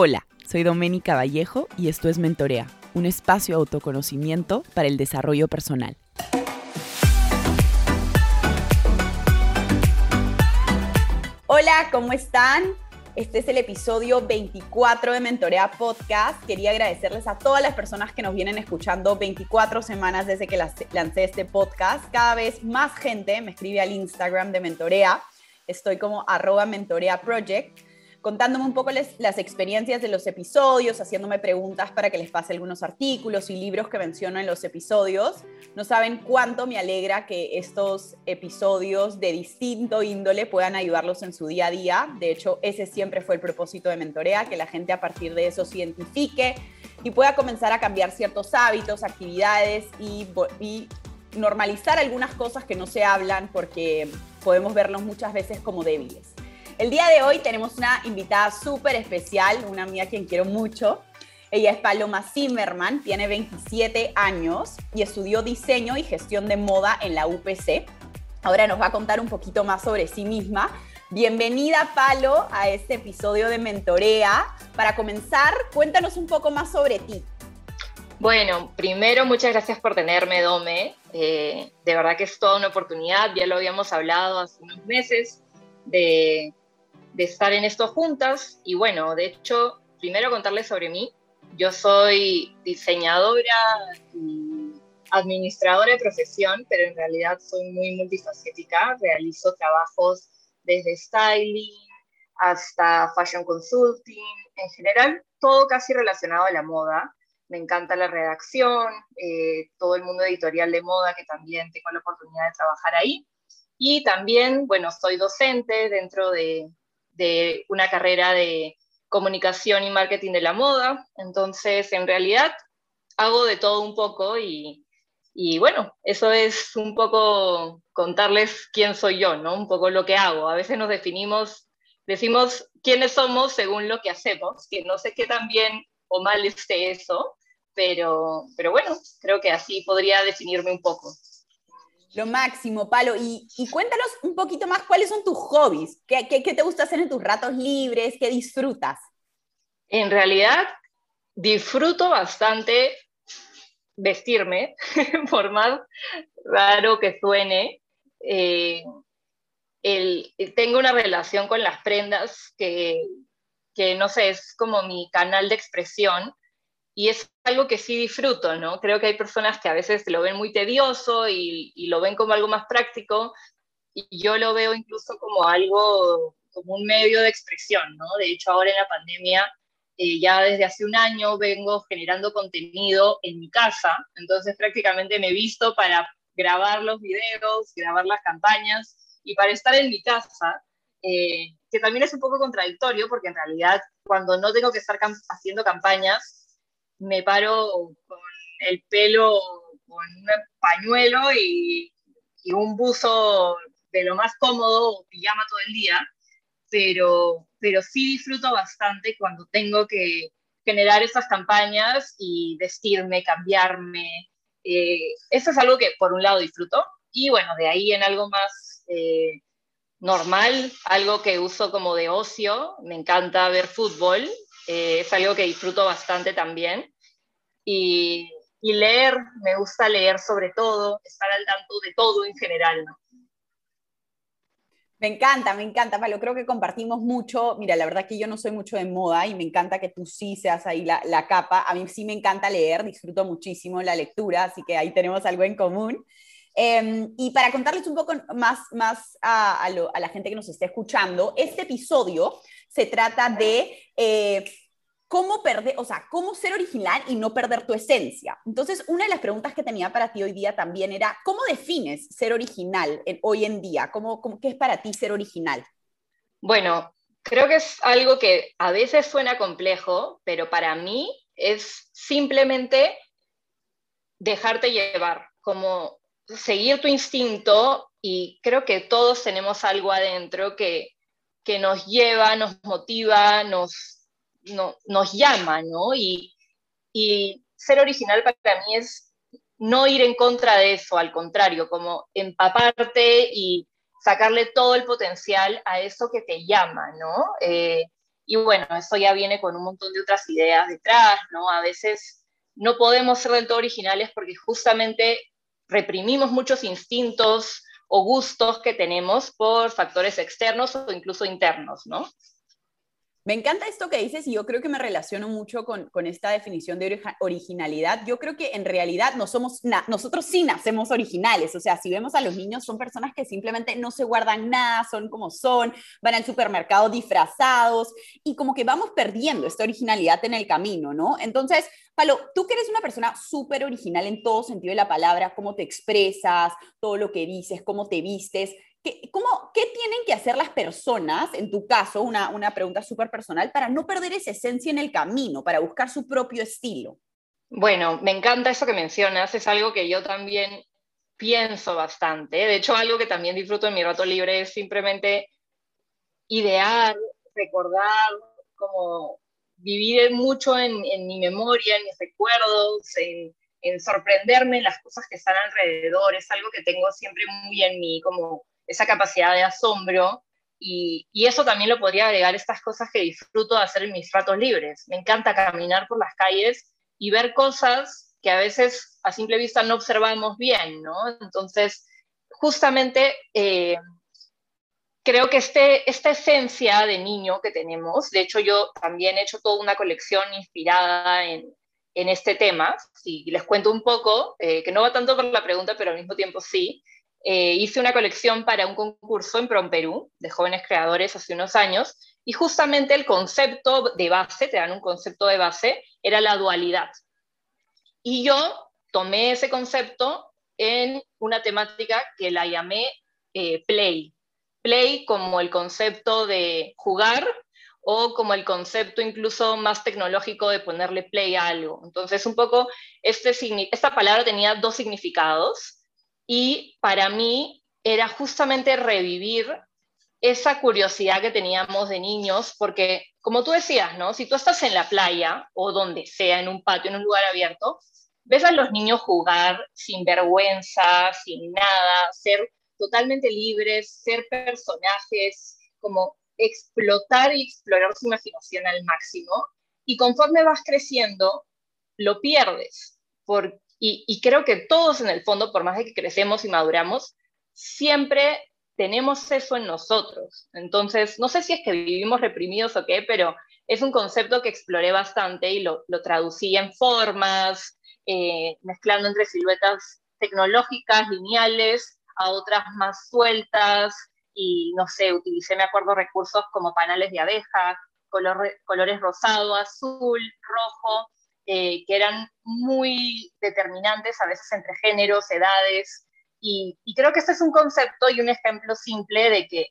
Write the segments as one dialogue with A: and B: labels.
A: Hola, soy Doménica Vallejo y esto es Mentorea, un espacio de autoconocimiento para el desarrollo personal. Hola, ¿cómo están? Este es el episodio 24 de Mentorea Podcast. Quería agradecerles a todas las personas que nos vienen escuchando 24 semanas desde que lancé este podcast. Cada vez más gente me escribe al Instagram de Mentorea. Estoy como arroba Mentorea Project contándome un poco las experiencias de los episodios, haciéndome preguntas para que les pase algunos artículos y libros que menciono en los episodios. No saben cuánto me alegra que estos episodios de distinto índole puedan ayudarlos en su día a día. De hecho, ese siempre fue el propósito de Mentorea, que la gente a partir de eso se identifique y pueda comenzar a cambiar ciertos hábitos, actividades y, y normalizar algunas cosas que no se hablan porque podemos verlos muchas veces como débiles. El día de hoy tenemos una invitada súper especial, una amiga quien quiero mucho. Ella es Paloma Zimmerman, tiene 27 años y estudió diseño y gestión de moda en la UPC. Ahora nos va a contar un poquito más sobre sí misma. Bienvenida, Palo, a este episodio de Mentorea. Para comenzar, cuéntanos un poco más sobre ti.
B: Bueno, primero muchas gracias por tenerme, Dome. Eh, de verdad que es toda una oportunidad, ya lo habíamos hablado hace unos meses, de de estar en esto juntas. Y bueno, de hecho, primero contarles sobre mí. Yo soy diseñadora y administradora de profesión, pero en realidad soy muy multifacética. Realizo trabajos desde styling hasta fashion consulting, en general todo casi relacionado a la moda. Me encanta la redacción, eh, todo el mundo editorial de moda, que también tengo la oportunidad de trabajar ahí. Y también, bueno, soy docente dentro de, de una carrera de comunicación y marketing de la moda. Entonces, en realidad, hago de todo un poco y, bueno, eso es un poco contarles quién soy yo, ¿no? Un poco lo que hago. A veces nos definimos, decimos quiénes somos según lo que hacemos, que no sé qué tan bien o mal esté eso, pero, pero bueno, creo que así podría definirme un poco.
A: Lo máximo, Palo. Y, cuéntanos un poquito más cuáles son tus hobbies. ¿Qué, te gusta hacer en tus ratos libres? ¿Qué disfrutas?
B: En realidad, disfruto bastante vestirme, por más raro que suene. Eh, tengo una relación con las prendas que, que, no sé, es como mi canal de expresión y es algo que sí disfruto, ¿no? Creo que hay personas que a veces lo ven muy tedioso y, lo ven como algo más práctico, y yo lo veo incluso como algo, como un medio de expresión, ¿no? De hecho, ahora en la pandemia, eh, ya desde hace un año vengo generando contenido en mi casa, entonces prácticamente me he visto para grabar los videos, grabar las campañas, y para estar en mi casa, eh, que también es un poco contradictorio, porque en realidad cuando no tengo que estar haciendo campañas, me paro con el pelo con un pañuelo y, un buzo de lo más cómodo, pijama todo el día, pero, pero sí disfruto bastante cuando tengo que generar esas campañas y vestirme, cambiarme. Eh, eso es algo que por un lado disfruto y bueno, de ahí en algo más eh, normal, algo que uso como de ocio, me encanta ver fútbol, eh, es algo que disfruto bastante también. Y, leer, me gusta leer sobre todo, estar al tanto de todo en general, ¿no?
A: Me encanta, me encanta, Palo. Creo que compartimos mucho. Mira, la verdad que yo no soy mucho de moda y me encanta que tú sí seas ahí la, la, capa. A mí sí me encanta leer, disfruto muchísimo la lectura, así que ahí tenemos algo en común. Em, y para contarles un poco más, más a, a, la gente que nos esté escuchando, este episodio se trata de eh, cómo perder, o sea, cómo ser original y no perder tu esencia. Entonces, una de las preguntas que tenía para ti hoy día también era, ¿cómo defines ser original hoy en día? ¿Cómo, ¿Qué es para ti ser original?
B: Bueno, creo que es algo que a veces suena complejo, pero para mí es simplemente dejarte llevar, como seguir tu instinto y creo que todos tenemos algo adentro que, que nos lleva, nos motiva, nos no, nos llama, ¿no? Y, ser original para mí es no ir en contra de eso, al contrario, como empaparte y sacarle todo el potencial a eso que te llama, ¿no? Eh, Y bueno, eso ya viene con un montón de otras ideas detrás, ¿no? A veces no podemos ser del todo originales porque justamente reprimimos muchos instintos o gustos que tenemos por factores externos o incluso internos, ¿no?
A: Me encanta esto que dices y yo creo que me relaciono mucho con, con esta definición de originalidad. Yo creo que en realidad no somos nosotros sí nacemos originales, o sea, si vemos a los niños son personas que simplemente no se guardan nada, son como son, van al supermercado disfrazados y como que vamos perdiendo esta originalidad en el camino, ¿no? Entonces, Palo, tú que eres una persona súper original en todo sentido de la palabra, cómo te expresas, todo lo que dices, cómo te vistes, ¿Qué, cómo, ¿Qué tienen que hacer las personas, en tu caso, una, una pregunta súper personal, para no perder esa esencia en el camino, para buscar su propio estilo?
B: Bueno, me encanta eso que mencionas, es algo que yo también pienso bastante. De hecho, algo que también disfruto en mi rato libre es simplemente idear, recordar, como vivir mucho en, en mi memoria, en mis recuerdos, en, en sorprenderme en las cosas que están alrededor. Es algo que tengo siempre muy en mí, como esa capacidad de asombro y, eso también lo podría agregar estas cosas que disfruto de hacer en mis ratos libres. Me encanta caminar por las calles y ver cosas que a veces a simple vista no observamos bien, ¿no? Entonces, justamente eh, creo que este, esta esencia de niño que tenemos, de hecho yo también he hecho toda una colección inspirada en, en este tema, si les cuento un poco, eh, que no va tanto por la pregunta, pero al mismo tiempo sí, eh, hice una colección para un concurso en Perú de jóvenes creadores hace unos años y justamente el concepto de base, te dan un concepto de base, era la dualidad. Y yo tomé ese concepto en una temática que la llamé eh, play. Play como el concepto de jugar o como el concepto incluso más tecnológico de ponerle play a algo. Entonces, un poco, este, esta palabra tenía dos significados y para mí era justamente revivir esa curiosidad que teníamos de niños, porque como tú decías, ¿no? Si tú estás en la playa o donde sea, en un patio, en un lugar abierto, ves a los niños jugar sin vergüenza, sin nada, ser totalmente libres, ser personajes, como explotar y explorar su imaginación al máximo. Y conforme vas creciendo, lo pierdes, porque y, creo que todos en el fondo, por más de que crecemos y maduramos, siempre tenemos eso en nosotros. Entonces, no sé si es que vivimos reprimidos o qué, pero es un concepto que exploré bastante y lo, lo traducí en formas, eh, mezclando entre siluetas tecnológicas, lineales, a otras más sueltas, y no sé, utilicé, me acuerdo, recursos como panales de abeja, colores rosado, azul, rojo, eh, que eran muy determinantes a veces entre géneros, edades, y, creo que este es un concepto y un ejemplo simple de que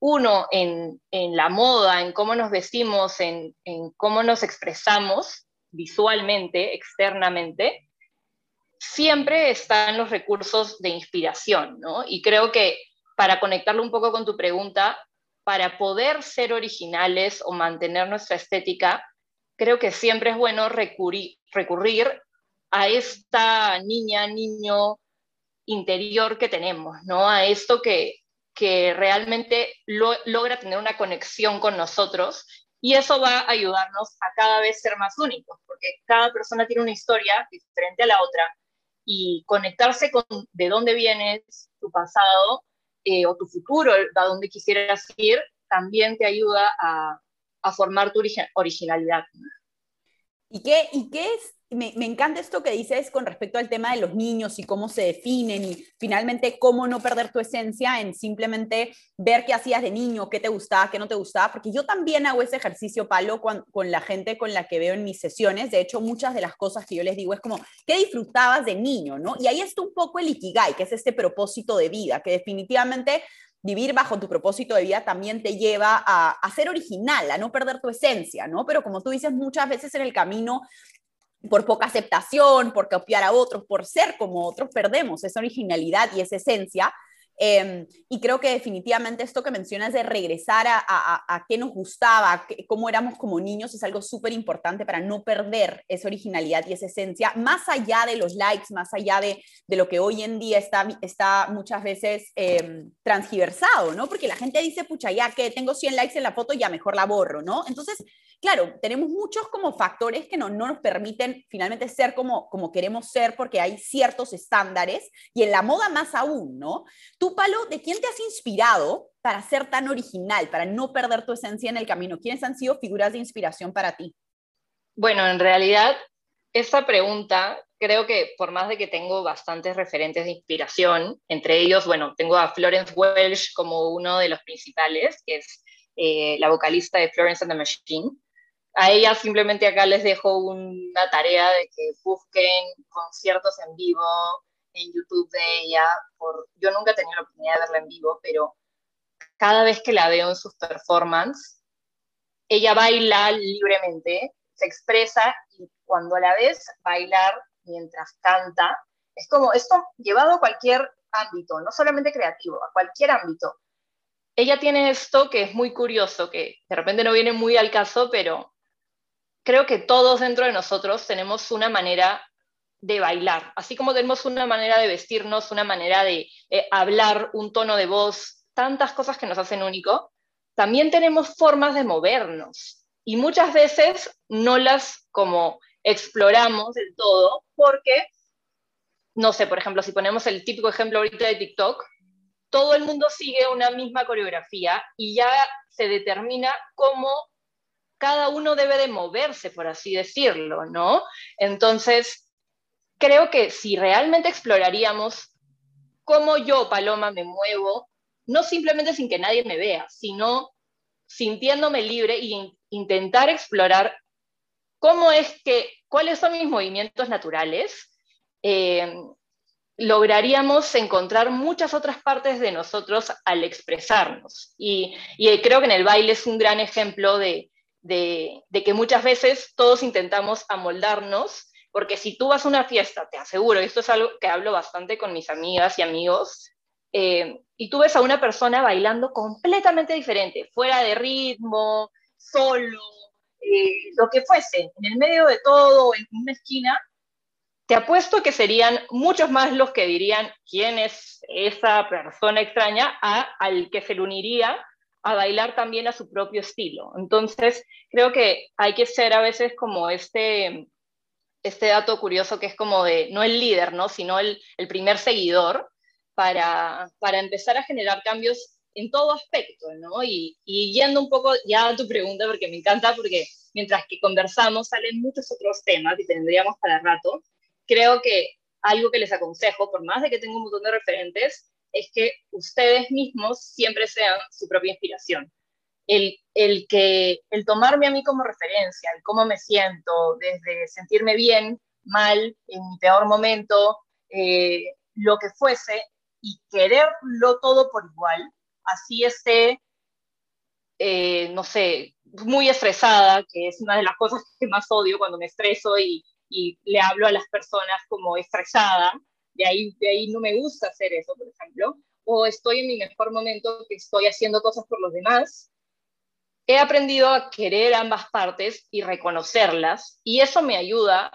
B: uno en, la moda, en cómo nos vestimos, en, cómo nos expresamos visualmente, externamente, siempre están los recursos de inspiración, ¿no? Y creo que para conectarlo un poco con tu pregunta, para poder ser originales o mantener nuestra estética, creo que siempre es bueno recurrir, a esta niña, niño interior que tenemos, ¿no? A esto que, que realmente logra tener una conexión con nosotros y eso va a ayudarnos a cada vez ser más únicos, porque cada persona tiene una historia diferente a la otra y conectarse con de dónde vienes, tu pasado eh, o tu futuro, a dónde quisieras ir, también te ayuda a, a formar tu originalidad.
A: ¿Y qué, y qué es? Me, me, encanta esto que dices con respecto al tema de los niños y cómo se definen y finalmente cómo no perder tu esencia en simplemente ver qué hacías de niño, qué te gustaba, qué no te gustaba, porque yo también hago ese ejercicio, Palo, con, con la gente con la que veo en mis sesiones. De hecho, muchas de las cosas que yo les digo es como, ¿qué disfrutabas de niño? ¿no? Y ahí está un poco el ikigai, que es este propósito de vida, que definitivamente vivir bajo tu propósito de vida también te lleva a, ser original, a no perder tu esencia, ¿no? Pero como tú dices, muchas veces en el camino por poca aceptación, por copiar a otros, por ser como otros, perdemos esa originalidad y esa esencia Em, y creo que definitivamente esto que mencionas de regresar a, a, qué nos gustaba, cómo éramos como niños, es algo súper importante para no perder esa originalidad y esa esencia, más allá de los likes, más allá de, de lo que hoy en día está, está muchas veces eh, transgiversado, ¿no? Porque la gente dice, pucha, ya que tengo 100 likes en la foto, ya mejor la borro, ¿no? Entonces, claro, tenemos muchos como factores que no, no nos permiten finalmente ser como, como queremos ser porque hay ciertos estándares y en la moda más aún, ¿no? Tú, Palo, ¿de quién te has inspirado para ser tan original, para no perder tu esencia en el camino? ¿Quiénes han sido figuras de inspiración para ti?
B: Bueno, en realidad, esta pregunta creo que por más de que tengo bastantes referentes de inspiración, entre ellos, bueno, tengo a Florence Welsh como uno de los principales, que es eh, la vocalista de Florence and the Machine. A ella simplemente acá les dejo una tarea de que busquen conciertos en vivo en YouTube de ella. Por, yo nunca he tenido la oportunidad de verla en vivo, pero cada vez que la veo en sus performances, ella baila libremente, se expresa y cuando la ves bailar mientras canta, es como esto llevado a cualquier ámbito, no solamente creativo, a cualquier ámbito. Ella tiene esto que es muy curioso, que de repente no viene muy al caso, pero creo que todos dentro de nosotros tenemos una manera de bailar, así como tenemos una manera de vestirnos, una manera de eh, hablar, un tono de voz, tantas cosas que nos hacen único, también tenemos formas de movernos y muchas veces no las como exploramos del todo porque, no sé, por ejemplo, si ponemos el típico ejemplo ahorita de TikTok, todo el mundo sigue una misma coreografía y ya se determina cómo cada uno debe de moverse, por así decirlo, ¿no? Entonces, creo que si realmente exploraríamos cómo yo, Paloma, me muevo, no simplemente sin que nadie me vea, sino sintiéndome libre e intentar explorar cómo es que, cuáles son mis movimientos naturales, eh, lograríamos encontrar muchas otras partes de nosotros al expresarnos. Y, creo que en el baile es un gran ejemplo de, que muchas veces todos intentamos amoldarnos porque si tú vas a una fiesta, te aseguro, esto es algo que hablo bastante con mis amigas y amigos, eh, y tú ves a una persona bailando completamente diferente, fuera de ritmo, solo, eh, lo que fuese, en el medio de todo, en una esquina, te apuesto que serían muchos más los que dirían quién es esa persona extraña a, al que se le uniría a bailar también a su propio estilo. Entonces, creo que hay que ser a veces como este, este dato curioso que es como de, no el líder, ¿no? sino el, el primer seguidor, para, para, empezar a generar cambios en todo aspecto, ¿no? Y, y, yendo un poco ya a tu pregunta, porque me encanta, porque mientras que conversamos salen muchos otros temas y tendríamos para rato, creo que algo que les aconsejo, por más de que tengo un montón de referentes, es que ustedes mismos siempre sean su propia inspiración el, el, que, el tomarme a mí como referencia, el cómo me siento, desde sentirme bien, mal, en mi peor momento, eh, lo que fuese, y quererlo todo por igual, así esté, eh, no sé, muy estresada, que es una de las cosas que más odio cuando me estreso y, y le hablo a las personas como estresada, de ahí, de ahí no me gusta hacer eso, por ejemplo, o estoy en mi mejor momento que estoy haciendo cosas por los demás he aprendido a querer ambas partes y reconocerlas, y eso me ayuda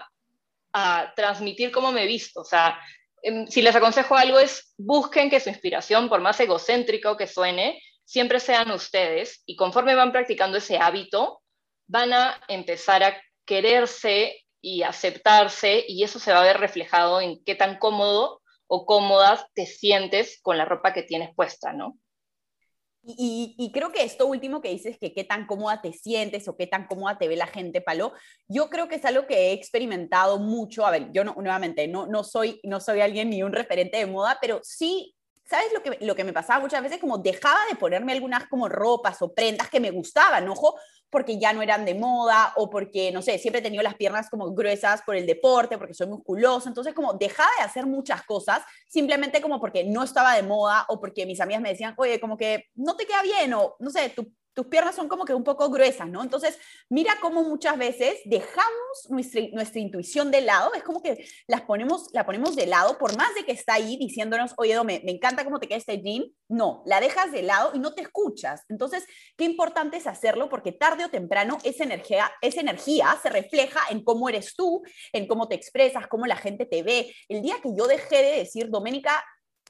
B: a transmitir cómo me he visto. O sea, em, si les aconsejo algo es busquen que su inspiración, por más egocéntrico que suene, siempre sean ustedes, y conforme van practicando ese hábito, van a empezar a quererse y aceptarse, y eso se va a ver reflejado en qué tan cómodo o cómoda te sientes con la ropa que tienes puesta, ¿no?
A: Y, creo que esto último que dices, que qué tan cómoda te sientes o qué tan cómoda te ve la gente, Palo, yo creo que es algo que he experimentado mucho. A ver, yo no, nuevamente no, no, soy, no soy alguien ni un referente de moda, pero sí, ¿sabes lo que, lo que me pasaba muchas veces? Como dejaba de ponerme algunas como ropas o prendas que me gustaban, ojo, porque ya no eran de moda o porque, no sé, siempre he tenido las piernas como gruesas por el deporte, porque soy musculoso, entonces como dejaba de hacer muchas cosas simplemente como porque no estaba de moda o porque mis amigas me decían, oye, como que no te queda bien o, no sé, tu tus piernas son como que un poco gruesas, ¿no? Entonces, mira cómo muchas veces dejamos nuestra, nuestra intuición de lado, es como que las ponemos, la ponemos de lado, por más de que está ahí diciéndonos, oye, me, me encanta cómo te queda este jean, no, la dejas de lado y no te escuchas. Entonces, qué importante es hacerlo porque tarde o temprano esa energía, esa energía se refleja en cómo eres tú, en cómo te expresas, cómo la gente te ve. El día que yo dejé de decir, Doménica,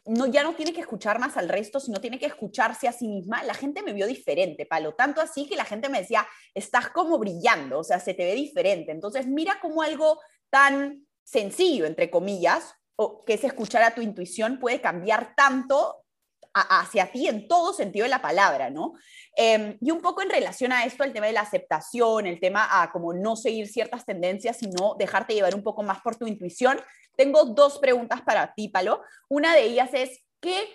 A: no, ya no tiene que escuchar más al resto, sino tiene que escucharse a sí misma, la gente me vio diferente, Palo. Tanto así que la gente me decía, estás como brillando, o sea, se te ve diferente. Entonces, mira cómo algo tan sencillo, entre comillas, o que es escuchar a tu intuición, puede cambiar tanto hacia ti en todo sentido de la palabra, ¿no? Em, y un poco en relación a esto, el tema de la aceptación, el tema a como no seguir ciertas tendencias, sino dejarte llevar un poco más por tu intuición. Tengo dos preguntas para ti, Palo. Una de ellas es, ¿qué,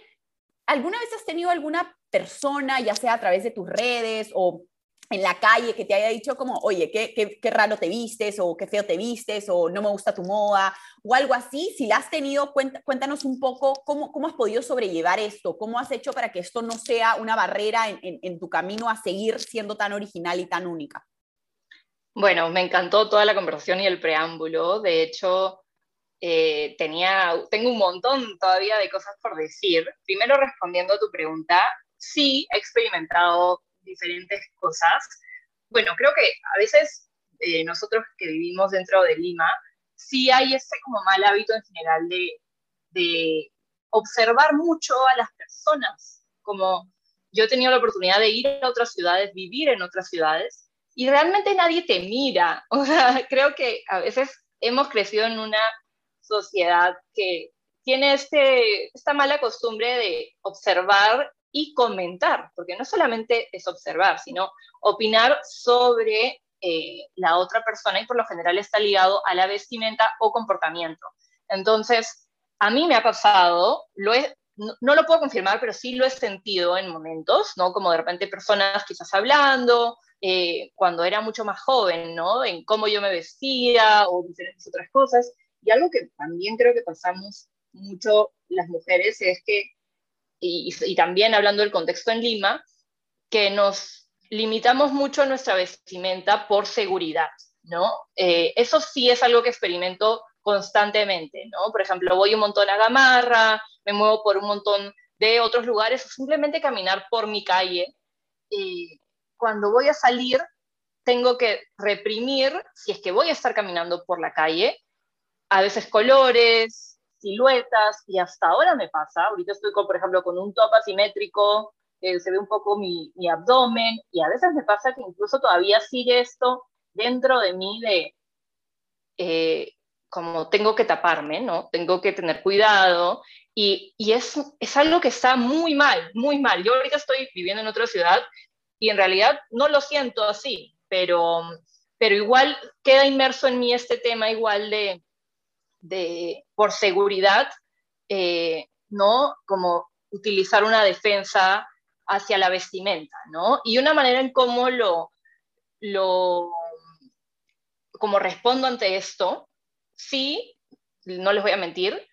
A: ¿alguna vez has tenido alguna persona, ya sea a través de tus redes o en la calle que te haya dicho como, oye, qué, qué, raro te vistes o qué feo te vistes o no me gusta tu moda o algo así, si la has tenido, cuéntanos un poco cómo, cómo has podido sobrellevar esto, cómo has hecho para que esto no sea una barrera en, en, tu camino a seguir siendo tan original y tan única.
B: Bueno, me encantó toda la conversación y el preámbulo. De hecho, eh, tenía, tengo un montón todavía de cosas por decir. Primero, respondiendo a tu pregunta, sí he experimentado diferentes cosas. Bueno, creo que a veces eh, nosotros que vivimos dentro de Lima, sí hay ese como mal hábito en general de, de observar mucho a las personas, como yo he tenido la oportunidad de ir a otras ciudades, vivir en otras ciudades, y realmente nadie te mira. O sea, creo que a veces hemos crecido en una sociedad que tiene este, esta mala costumbre de observar y comentar, porque no solamente es observar, sino opinar sobre eh, la otra persona y por lo general está ligado a la vestimenta o comportamiento. Entonces, a mí me ha pasado, lo no, lo puedo confirmar, pero sí lo he sentido en momentos, ¿no? Como de repente personas quizás hablando, eh, cuando era mucho más joven, ¿no? En cómo yo me vestía o diferentes otras cosas. Y algo que también creo que pasamos mucho las mujeres es que y, también hablando del contexto en Lima, que nos limitamos mucho nuestra vestimenta por seguridad, ¿no? Eh, eso sí es algo que experimento constantemente, ¿no? Por ejemplo, voy un montón a Gamarra, me muevo por un montón de otros lugares simplemente caminar por mi calle. Y cuando voy a salir, tengo que reprimir, si es que voy a estar caminando por la calle, a veces colores, siluetas y hasta ahora me pasa, ahorita estoy con, por ejemplo con un top asimétrico, eh, se ve un poco mi, mi, abdomen y a veces me pasa que incluso todavía sigue esto dentro de mí de eh, como tengo que taparme, ¿no? Tengo que tener cuidado y, y es, es algo que está muy mal, muy mal. Yo ahorita estoy viviendo en otra ciudad y en realidad no lo siento así, pero, pero igual queda inmerso en mí este tema igual de de, por seguridad, eh, ¿no? Como utilizar una defensa hacia la vestimenta, ¿no? Y una manera en cómo lo, lo, como respondo ante esto, sí, no les voy a mentir,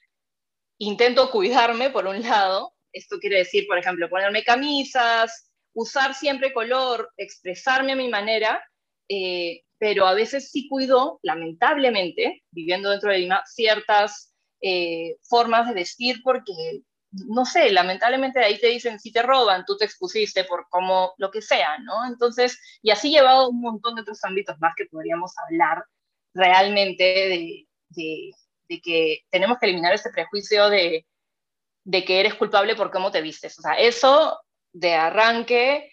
B: intento cuidarme por un lado, esto quiere decir, por ejemplo, ponerme camisas, usar siempre color, expresarme a mi manera, eh, pero a veces sí cuido, lamentablemente, viviendo dentro de Lima, ciertas eh, formas de vestir porque, no sé, lamentablemente ahí te dicen, si te roban, tú te expusiste por como lo que sea, ¿no? Entonces, y así llevado un montón de otros ámbitos más que podríamos hablar realmente de, de, que tenemos que eliminar ese prejuicio de, de que eres culpable por cómo te vistes. O sea, eso de arranque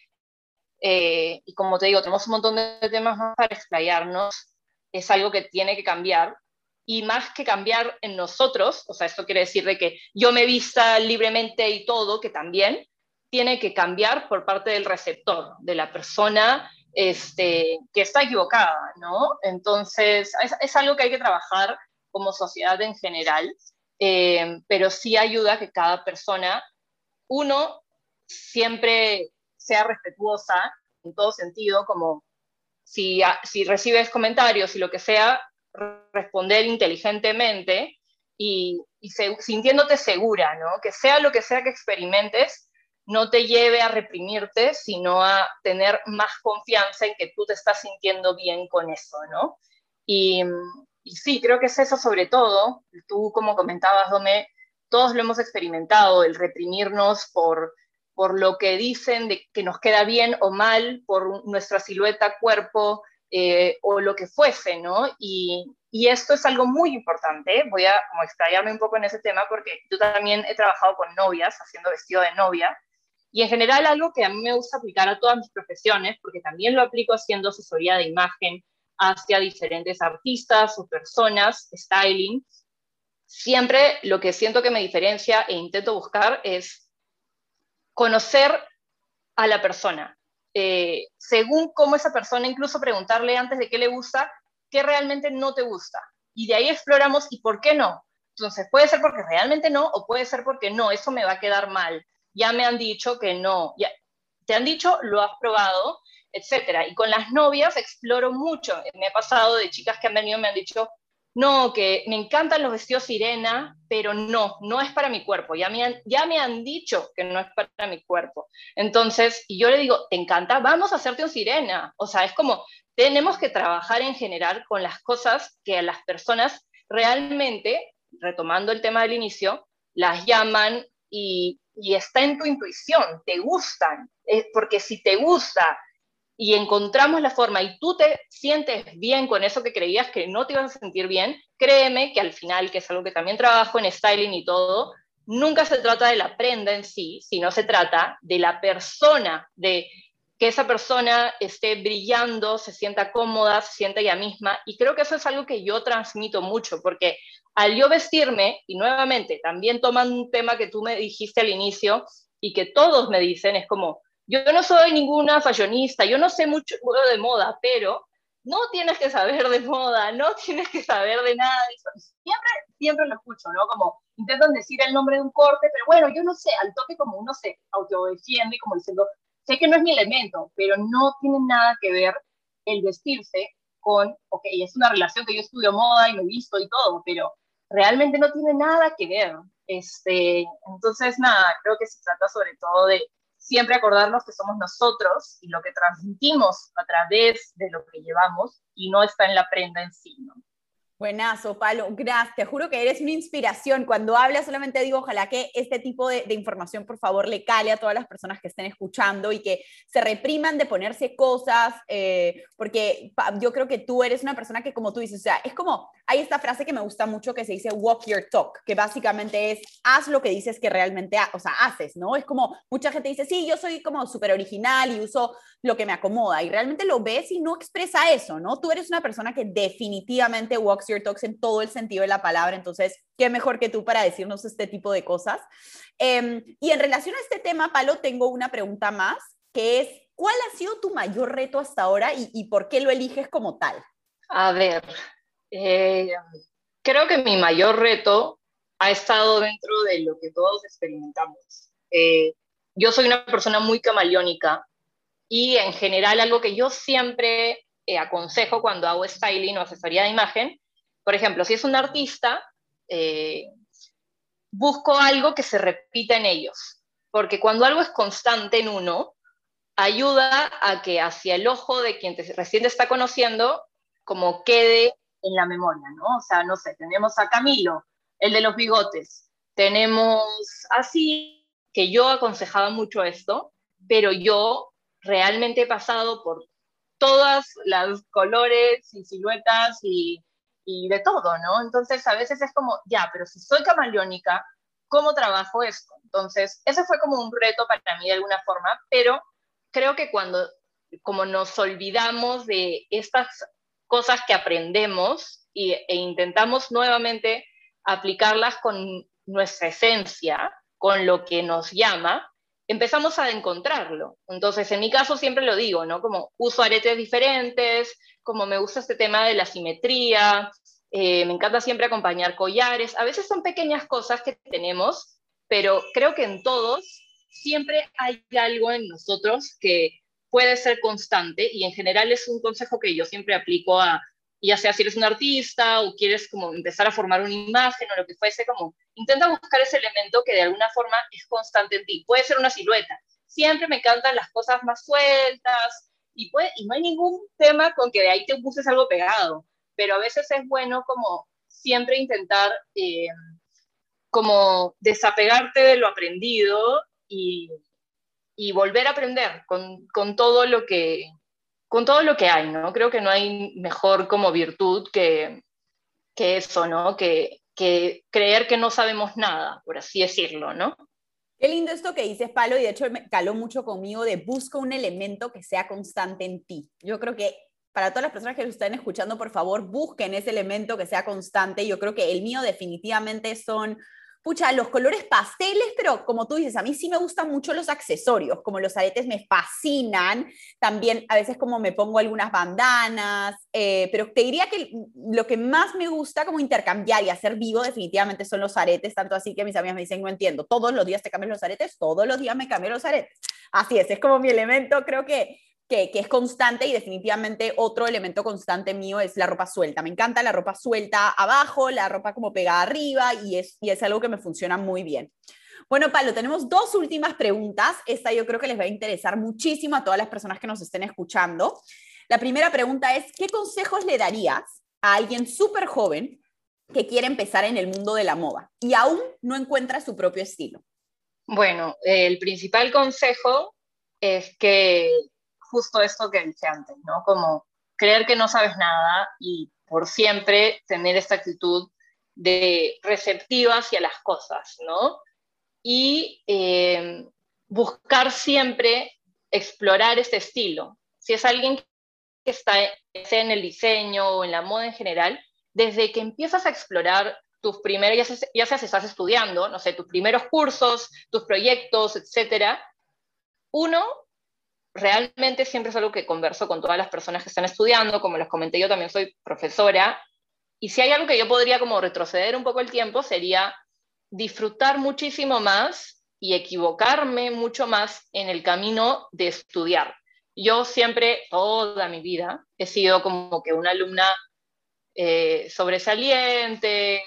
B: eh, y como te digo, tenemos un montón de temas más para explayarnos, es algo que tiene que cambiar. Y más que cambiar en nosotros, o sea, esto quiere decir de que yo me vista libremente y todo, que también tiene que cambiar por parte del receptor, de la persona este, que está equivocada, ¿no? Entonces, es, algo que hay que trabajar como sociedad en general, eh, pero sí ayuda que cada persona, uno, siempre sea respetuosa en todo sentido, como si, si recibes comentarios y lo que sea, responder inteligentemente y, sintiéndote segura, ¿no? Que sea lo que sea que experimentes, no te lleve a reprimirte, sino a tener más confianza en que tú te estás sintiendo bien con eso, ¿no? Y, y sí, creo que es eso sobre todo. Tú, como comentabas, Dome, todos lo hemos experimentado, el reprimirnos por, por lo que dicen de que nos queda bien o mal, por nuestra silueta, cuerpo eh, o lo que fuese, ¿no? Y, y, esto es algo muy importante. Voy a como extraerme un poco en ese tema porque yo también he trabajado con novias, haciendo vestido de novia, y en general algo que a mí me gusta aplicar a todas mis profesiones, porque también lo aplico haciendo asesoría de imagen hacia diferentes artistas o personas, styling, siempre lo que siento que me diferencia e intento buscar es conocer a la persona. Eh, según cómo esa persona, incluso preguntarle antes de qué le gusta, qué realmente no te gusta. Y de ahí exploramos y por qué no. Entonces, puede ser porque realmente no o puede ser porque no, eso me va a quedar mal. Ya me han dicho que no. Ya, te han dicho, lo has probado, etcétera. Y con las novias exploro mucho. Me ha pasado de chicas que han venido y me han dicho, no, que me encantan los vestidos sirena, pero no, no es para mi cuerpo. Ya me, han, ya me han dicho que no es para mi cuerpo. Entonces, y yo le digo, ¿te encanta? Vamos a hacerte un sirena. O sea, es como, tenemos que trabajar en general con las cosas que a las personas realmente, retomando el tema del inicio, las llaman y, y está en tu intuición, te gustan. porque si te gusta y encontramos la forma y tú te sientes bien con eso que creías que no te ibas a sentir bien, créeme que al final, que es algo que también trabajo en styling y todo, nunca se trata de la prenda en sí, sino se trata de la persona, de que esa persona esté brillando, se sienta cómoda, se sienta ella misma. Y creo que eso es algo que yo transmito mucho, porque al yo vestirme, y nuevamente, también toman un tema que tú me dijiste al inicio y que todos me dicen, es como, yo no soy ninguna fashionista, yo no sé mucho de moda, pero no tienes que saber de moda, no tienes que saber de nada de eso. Siempre, siempre lo escucho, ¿no? Como intentan decir el nombre de un corte, pero bueno, yo no sé, al toque como uno se autodefiende como diciendo, sé que no es mi elemento, pero no tiene nada que ver el vestirse con, ok, es una relación que yo estudio moda y me visto y todo, pero realmente no tiene nada que ver. Este, entonces, nada, creo que se trata sobre todo de siempre acordarnos que somos nosotros y lo que transmitimos a través de lo que llevamos y no está en la prenda en sí, ¿no?
A: Buenazo, Palo, gracias. Te juro que eres una inspiración. Cuando hablas solamente digo, ojalá que este tipo de, información, por favor, le cale a todas las personas que estén escuchando y que se repriman de ponerse cosas, eh, porque yo creo que tú eres una persona que, como tú dices, o sea, es como, hay esta frase que me gusta mucho que se dice walk your talk, que básicamente es, haz lo que dices que realmente, o sea, haces, ¿no? Es como, mucha gente dice, sí, yo soy como súper original y uso lo que me acomoda, y realmente lo ves y no expresa eso, ¿no? Tú eres una persona que definitivamente walks your talks en todo el sentido de la palabra, entonces, ¿qué mejor que tú para decirnos este tipo de cosas? Em, y en relación a este tema, Palo, tengo una pregunta más, que es, ¿cuál ha sido tu mayor reto hasta ahora y, por qué lo eliges como tal?
B: A ver, eh, creo que mi mayor reto ha estado dentro de lo que todos experimentamos. Eh, yo soy una persona muy camaleónica y en general algo que yo siempre eh, aconsejo cuando hago styling o asesoría de imagen por ejemplo, si es un artista, eh, busco algo que se repita en ellos, porque cuando algo es constante en uno, ayuda a que hacia el ojo de quien te, recién te está conociendo, como quede en la memoria, ¿no? O sea, no sé, tenemos a Camilo, el de los bigotes, tenemos así, que yo aconsejaba mucho esto, pero yo realmente he pasado por todas las colores y siluetas y y de todo, ¿no? Entonces a veces es como, ya, pero si soy camaleónica, ¿cómo trabajo esto? Entonces, ese fue como un reto para mí de alguna forma, pero creo que cuando, como nos olvidamos de estas cosas que aprendemos y, e intentamos nuevamente aplicarlas con nuestra esencia, con lo que nos llama, empezamos a encontrarlo. Entonces, en mi caso siempre lo digo, ¿no? Como uso aretes diferentes, como me gusta este tema de la simetría, eh, me encanta siempre acompañar collares, a veces son pequeñas cosas que tenemos, pero creo que en todos siempre hay algo en nosotros que puede ser constante y en general es un consejo que yo siempre aplico a ya sea si eres un artista o quieres como empezar a formar una imagen o lo que fuese, como intenta buscar ese elemento que de alguna forma es constante en ti. Puede ser una silueta. Siempre me encantan las cosas más sueltas y, puede, y no hay ningún tema con que de ahí te busques algo pegado, pero a veces es bueno como siempre intentar eh, como desapegarte de lo aprendido y, y volver a aprender con, con todo lo que con todo lo que hay, ¿no? Creo que no hay mejor como virtud que, que eso, ¿no? Que, que creer que no sabemos nada, por así decirlo, ¿no?
A: Qué lindo esto que dices, Palo, y de hecho me caló mucho conmigo de busca un elemento que sea constante en ti. Yo creo que para todas las personas que lo están escuchando, por favor, busquen ese elemento que sea constante. Yo creo que el mío definitivamente son pucha, los colores pasteles, pero como tú dices, a mí sí me gustan mucho los accesorios, como los aretes me fascinan, también a veces como me pongo algunas bandanas, eh, pero te diría que lo que más me gusta como intercambiar y hacer vivo definitivamente son los aretes, tanto así que mis amigas me dicen, no entiendo, todos los días te cambias los aretes, todos los días me cambio los aretes. Así es, es como mi elemento, creo que que, es constante y definitivamente otro elemento constante mío es la ropa suelta. Me encanta la ropa suelta abajo, la ropa como pegada arriba y es, y es algo que me funciona muy bien. Bueno, Pablo, tenemos dos últimas preguntas. Esta yo creo que les va a interesar muchísimo a todas las personas que nos estén escuchando. La primera pregunta es, ¿qué consejos le darías a alguien súper joven que quiere empezar en el mundo de la moda y aún no encuentra su propio estilo?
B: Bueno, el principal consejo es que justo esto que dije antes, ¿no? Como creer que no sabes nada y por siempre tener esta actitud de receptiva hacia las cosas, ¿no? Y eh, buscar siempre explorar este estilo. Si es alguien que está en el diseño o en la moda en general, desde que empiezas a explorar tus primeros, ya ya sea estás estudiando, no sé, tus primeros cursos, tus proyectos, etcétera, uno, realmente siempre es algo que converso con todas las personas que están estudiando, como les comenté, yo también soy profesora, y si hay algo que yo podría como retroceder un poco el tiempo, sería disfrutar muchísimo más y equivocarme mucho más en el camino de estudiar. Yo siempre, toda mi vida, he sido como que una alumna eh, sobresaliente,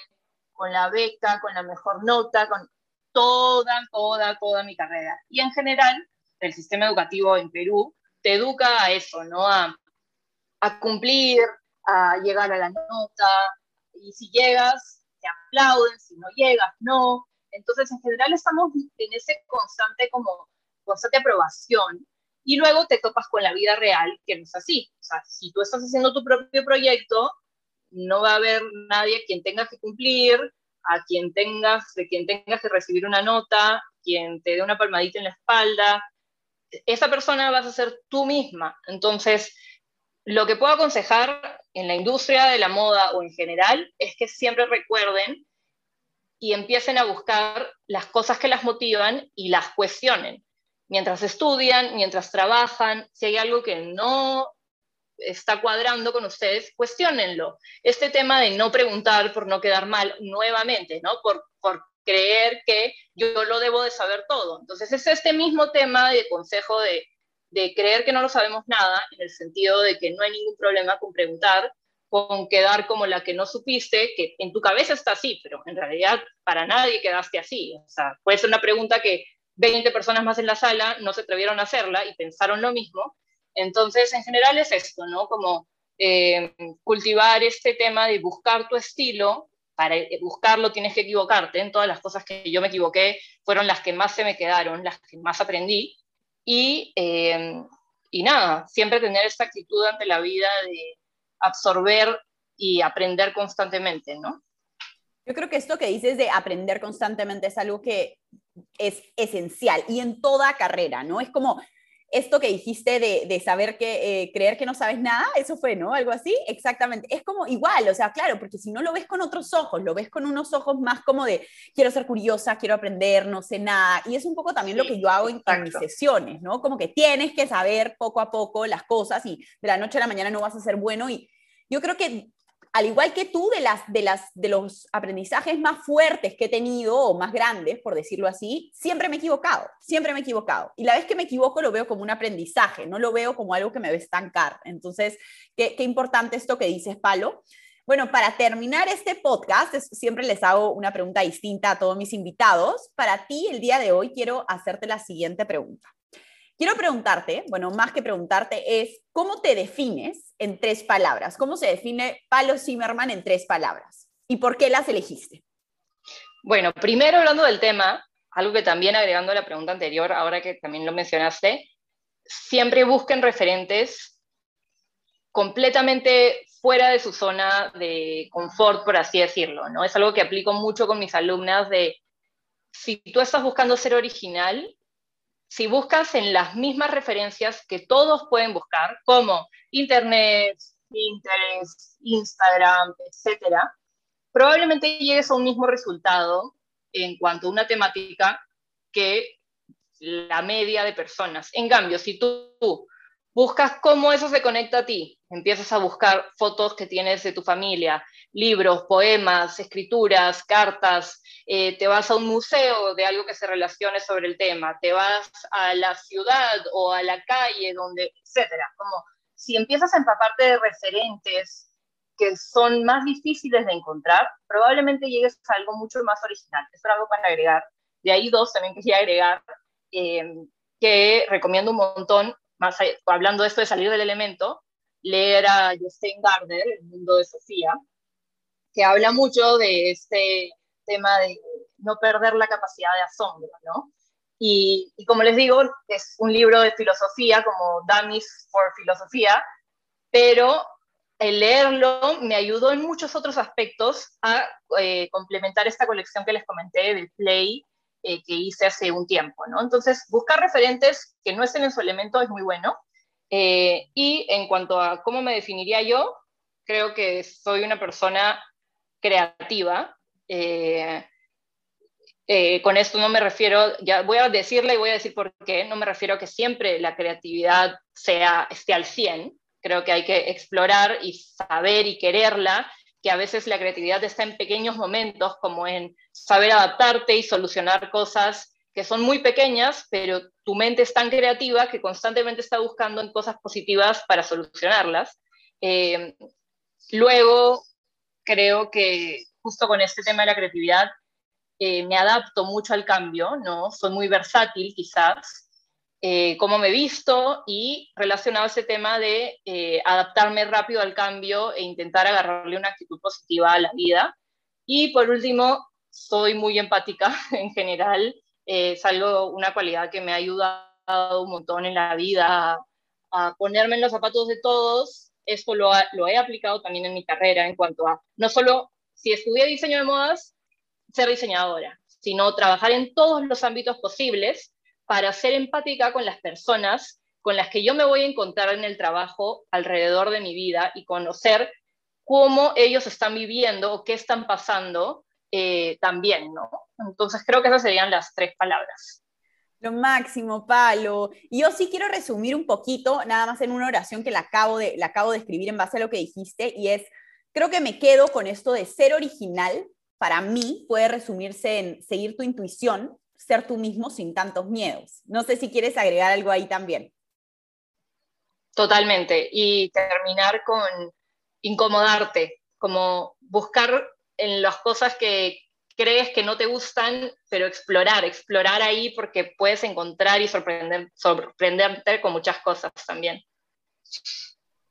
B: con la beca, con la mejor nota, con toda, toda, toda mi carrera. Y en general, el sistema educativo en Perú te educa a eso, ¿no? A, cumplir, a llegar a la nota, y si llegas, te aplauden, si no llegas, no. Entonces, en general estamos en ese constante como constante aprobación y luego te topas con la vida real, que no es así. O sea, si tú estás haciendo tu propio proyecto, no va a haber nadie a quien tengas que cumplir, a quien tengas, de quien tengas que recibir una nota, quien te dé una palmadita en la espalda, esa persona vas a ser tú misma. Entonces, lo que puedo aconsejar en la industria de la moda o en general es que siempre recuerden y empiecen a buscar las cosas que las motivan y las cuestionen. Mientras estudian, mientras trabajan, si hay algo que no está cuadrando con ustedes, cuestionenlo. Este tema de no preguntar por no quedar mal nuevamente, ¿no? Por, por creer que yo lo debo de saber todo. Entonces es este mismo tema de consejo de, de creer que no lo sabemos nada, en el sentido de que no hay ningún problema con preguntar, con quedar como la que no supiste, que en tu cabeza está así, pero en realidad para nadie quedaste así. O sea, puede ser una pregunta que 20 personas más en la sala no se atrevieron a hacerla y pensaron lo mismo. Entonces, en general es esto, ¿no? Como eh, cultivar este tema de buscar tu estilo para buscarlo tienes que equivocarte. En todas las cosas que yo me equivoqué fueron las que más se me quedaron, las que más aprendí. Y, eh, y nada, siempre tener esta actitud ante la vida de absorber y aprender constantemente, ¿no?
A: Yo creo que esto que dices de aprender constantemente es algo que es esencial y en toda carrera, ¿no? Es como esto que dijiste de, saber que, eh, creer que no sabes nada, eso fue, ¿no? Algo así, exactamente. Es como igual, o sea, claro, porque si no lo ves con otros ojos, lo ves con unos ojos más como de, quiero ser curiosa, quiero aprender, no sé nada. Y es un poco también lo que yo hago en, en, mis sesiones, ¿no? Como que tienes que saber poco a poco las cosas y de la noche a la mañana no vas a ser bueno. Y yo creo que al igual que tú, de, las, de, las, de los aprendizajes más fuertes que he tenido, o más grandes, por decirlo así, siempre me he equivocado, siempre me he equivocado. Y la vez que me equivoco lo veo como un aprendizaje, no lo veo como algo que me va a estancar. Entonces, qué, qué importante esto que dices, Palo. Bueno, para terminar este podcast, siempre les hago una pregunta distinta a todos mis invitados. Para ti, el día de hoy, quiero hacerte la siguiente pregunta. Quiero preguntarte, bueno, más que preguntarte, es ¿cómo te defines en tres palabras? ¿Cómo se define Palo Zimmerman en tres palabras? ¿Y por qué las elegiste?
B: Bueno, primero hablando del tema, algo que también agregando a la pregunta anterior, ahora que también lo mencionaste, siempre busquen referentes completamente fuera de su zona de confort, por así decirlo, ¿no? Es algo que aplico mucho con mis alumnas de, si tú estás buscando ser original, si buscas en las mismas referencias que todos pueden buscar, como Internet, Pinterest, Instagram, etc., probablemente llegues a un mismo resultado en cuanto a una temática que la media de personas. En cambio, si tú buscas cómo eso se conecta a ti, empiezas a buscar fotos que tienes de tu familia, libros, poemas, escrituras, cartas, eh, te vas a un museo de algo que se relacione sobre el tema, te vas a la ciudad o a la calle, donde, etcétera. Como si empiezas a empaparte de referentes que son más difíciles de encontrar, probablemente llegues a algo mucho más original. Eso es algo para agregar. De ahí dos también quería agregar, eh, que recomiendo un montón, más hablando de esto de salir del elemento, leer a Justin Gardner, El mundo de Sofía, que habla mucho de este tema de no perder la capacidad de asombro, ¿no? Y, como les digo, es un libro de filosofía, como Dummies for Filosofía, pero el leerlo me ayudó en muchos otros aspectos a eh, complementar esta colección que les comenté de Play eh, que hice hace un tiempo, ¿no? Entonces, buscar referentes que no estén en su elemento es muy bueno. Eh, y en cuanto a cómo me definiría yo, creo que soy una persona creativa. Eh, eh, con esto no me refiero, ya voy a decirle y voy a decir por qué, no me refiero a que siempre la creatividad sea, esté al 100, creo que hay que explorar y saber y quererla, que a veces la creatividad está en pequeños momentos, como en saber adaptarte y solucionar cosas que son muy pequeñas, pero tu mente es tan creativa que constantemente está buscando en cosas positivas para solucionarlas. Eh, luego, creo que justo con este tema de la creatividad eh, me adapto mucho al cambio, ¿no? Soy muy versátil quizás, eh, cómo me visto y relacionado a ese tema de eh, adaptarme rápido al cambio e intentar agarrarle una actitud positiva a la vida. Y por último, soy muy empática en general, es algo, una cualidad que me ha ayudado un montón en la vida a, a ponerme en los zapatos de todos esto lo, lo, he aplicado también en mi carrera en cuanto a no solo si estudié diseño de modas, ser diseñadora, sino trabajar en todos los ámbitos posibles para ser empática con las personas con las que yo me voy a encontrar en el trabajo alrededor de mi vida y conocer cómo ellos están viviendo o qué están pasando eh, también, ¿no? Entonces creo que esas serían las tres palabras.
A: Lo máximo, Palo. Yo sí quiero resumir un poquito, nada más en una oración que la acabo de, la acabo de escribir en base a lo que dijiste, y es, creo que me quedo con esto de ser original. Para mí puede resumirse en seguir tu intuición, ser tú mismo sin tantos miedos. No sé si quieres agregar algo ahí también.
B: Totalmente. Y terminar con incomodarte, como buscar en las cosas que, crees que no te gustan, pero explorar, explorar ahí porque puedes encontrar y sorprender, sorprenderte con muchas cosas también.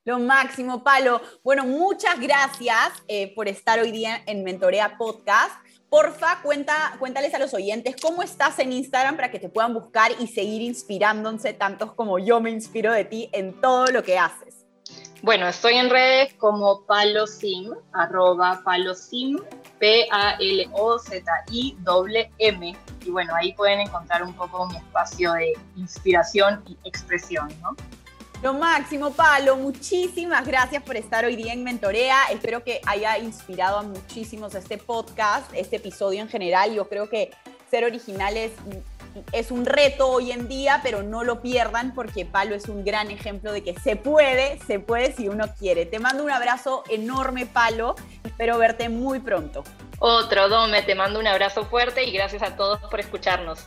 A: Lo máximo, Palo. Bueno, muchas gracias eh, por estar hoy día en Mentorea Podcast. Porfa, cuéntales a los oyentes cómo estás en Instagram para que te puedan buscar y seguir inspirándose tantos como yo me inspiro de ti en todo lo que haces.
B: Bueno, estoy en redes como palosim, arroba palosim, P-A-L-O-Z-I-M. Y bueno, ahí pueden encontrar un poco mi espacio de inspiración y expresión, ¿no?
A: Lo máximo, Palo. Muchísimas gracias por estar hoy día en Mentorea. Espero que haya inspirado a muchísimos este podcast, este episodio en general. Yo creo que ser originales es un reto hoy en día, pero no lo pierdan porque Palo es un gran ejemplo de que se puede, se puede si uno quiere. Te mando un abrazo enorme, Palo. Espero verte muy pronto.
B: Otro, Dome, te mando un abrazo fuerte y gracias a todos por escucharnos.